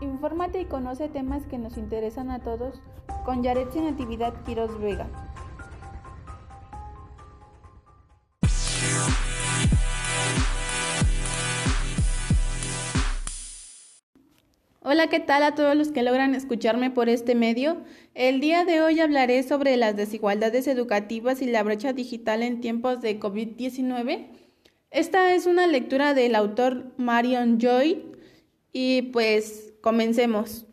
Infórmate y conoce temas que nos interesan a todos con Yaretsi Natividad Quiroz Vega. Hola, ¿qué tal a todos los que logran escucharme por este medio? El día de hoy hablaré sobre las desigualdades educativas y la brecha digital en tiempos de COVID-19. Esta es una lectura del autor Marion Joy y pues comencemos.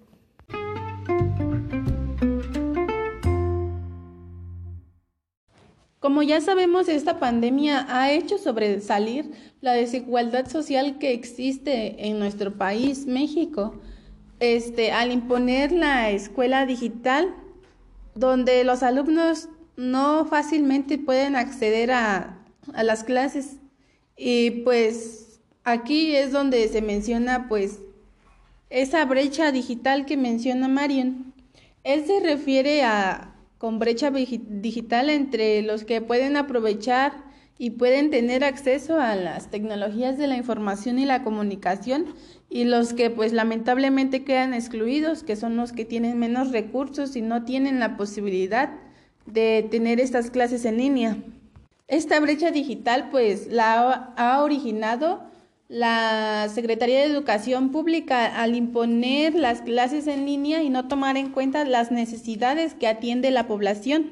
Como ya sabemos, esta pandemia ha hecho sobresalir la desigualdad social que existe en nuestro país, México este, al imponer la escuela digital, donde los alumnos no fácilmente pueden acceder a, a las clases. Y pues aquí es donde se menciona pues esa brecha digital que menciona Marion. Él se refiere a con brecha digital entre los que pueden aprovechar y pueden tener acceso a las tecnologías de la información y la comunicación y los que pues lamentablemente quedan excluidos, que son los que tienen menos recursos y no tienen la posibilidad de tener estas clases en línea. Esta brecha digital pues la ha originado la Secretaría de Educación Pública al imponer las clases en línea y no tomar en cuenta las necesidades que atiende la población,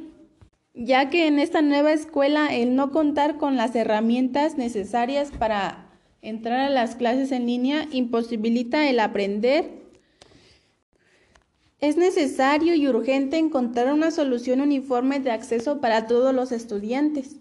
ya que en esta nueva escuela el no contar con las herramientas necesarias para entrar a las clases en línea imposibilita el aprender. Es necesario y urgente encontrar una solución uniforme de acceso para todos los estudiantes,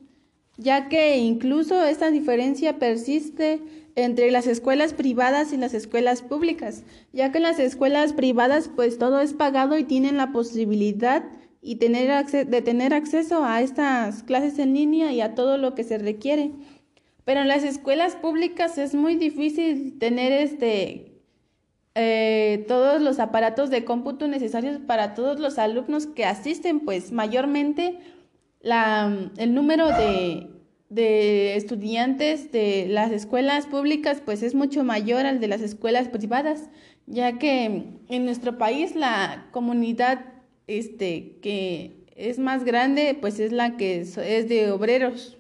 ya que incluso esta diferencia persiste entre las escuelas privadas y las escuelas públicas, ya que en las escuelas privadas pues todo es pagado y tienen la posibilidad y tener de tener acceso a estas clases en línea y a todo lo que se requiere. Pero en las escuelas públicas es muy difícil tener este eh, todos los aparatos de cómputo necesarios para todos los alumnos que asisten, pues mayormente la, el número de, de estudiantes de las escuelas públicas pues es mucho mayor al de las escuelas privadas, ya que en nuestro país la comunidad este, que es más grande pues es la que es de obreros.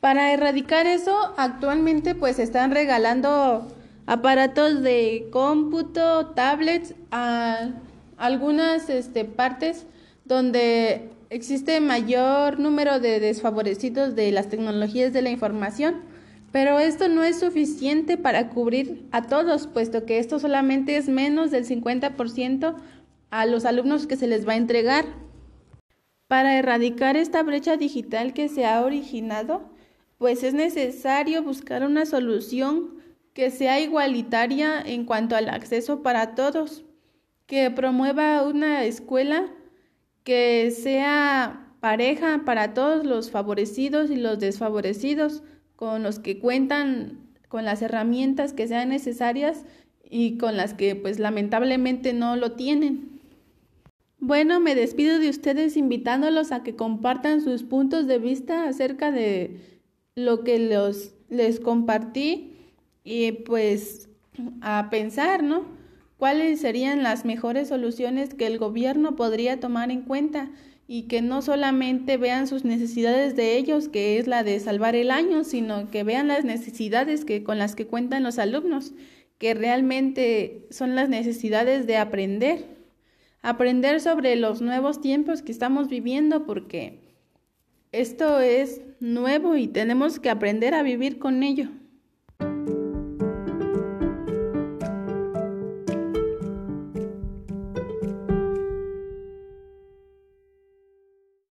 Para erradicar eso, actualmente pues están regalando aparatos de cómputo, tablets a algunas este, partes donde existe mayor número de desfavorecidos de las tecnologías de la información, pero esto no es suficiente para cubrir a todos, puesto que esto solamente es menos del 50% a los alumnos que se les va a entregar. Para erradicar esta brecha digital que se ha originado, pues es necesario buscar una solución que sea igualitaria en cuanto al acceso para todos, que promueva una escuela que sea pareja para todos los favorecidos y los desfavorecidos, con los que cuentan con las herramientas que sean necesarias y con las que pues lamentablemente no lo tienen. Bueno, me despido de ustedes invitándolos a que compartan sus puntos de vista acerca de lo que los, les compartí y pues a pensar, ¿no? ¿Cuáles serían las mejores soluciones que el gobierno podría tomar en cuenta y que no solamente vean sus necesidades de ellos, que es la de salvar el año, sino que vean las necesidades que con las que cuentan los alumnos, que realmente son las necesidades de aprender, aprender sobre los nuevos tiempos que estamos viviendo porque esto es nuevo y tenemos que aprender a vivir con ello.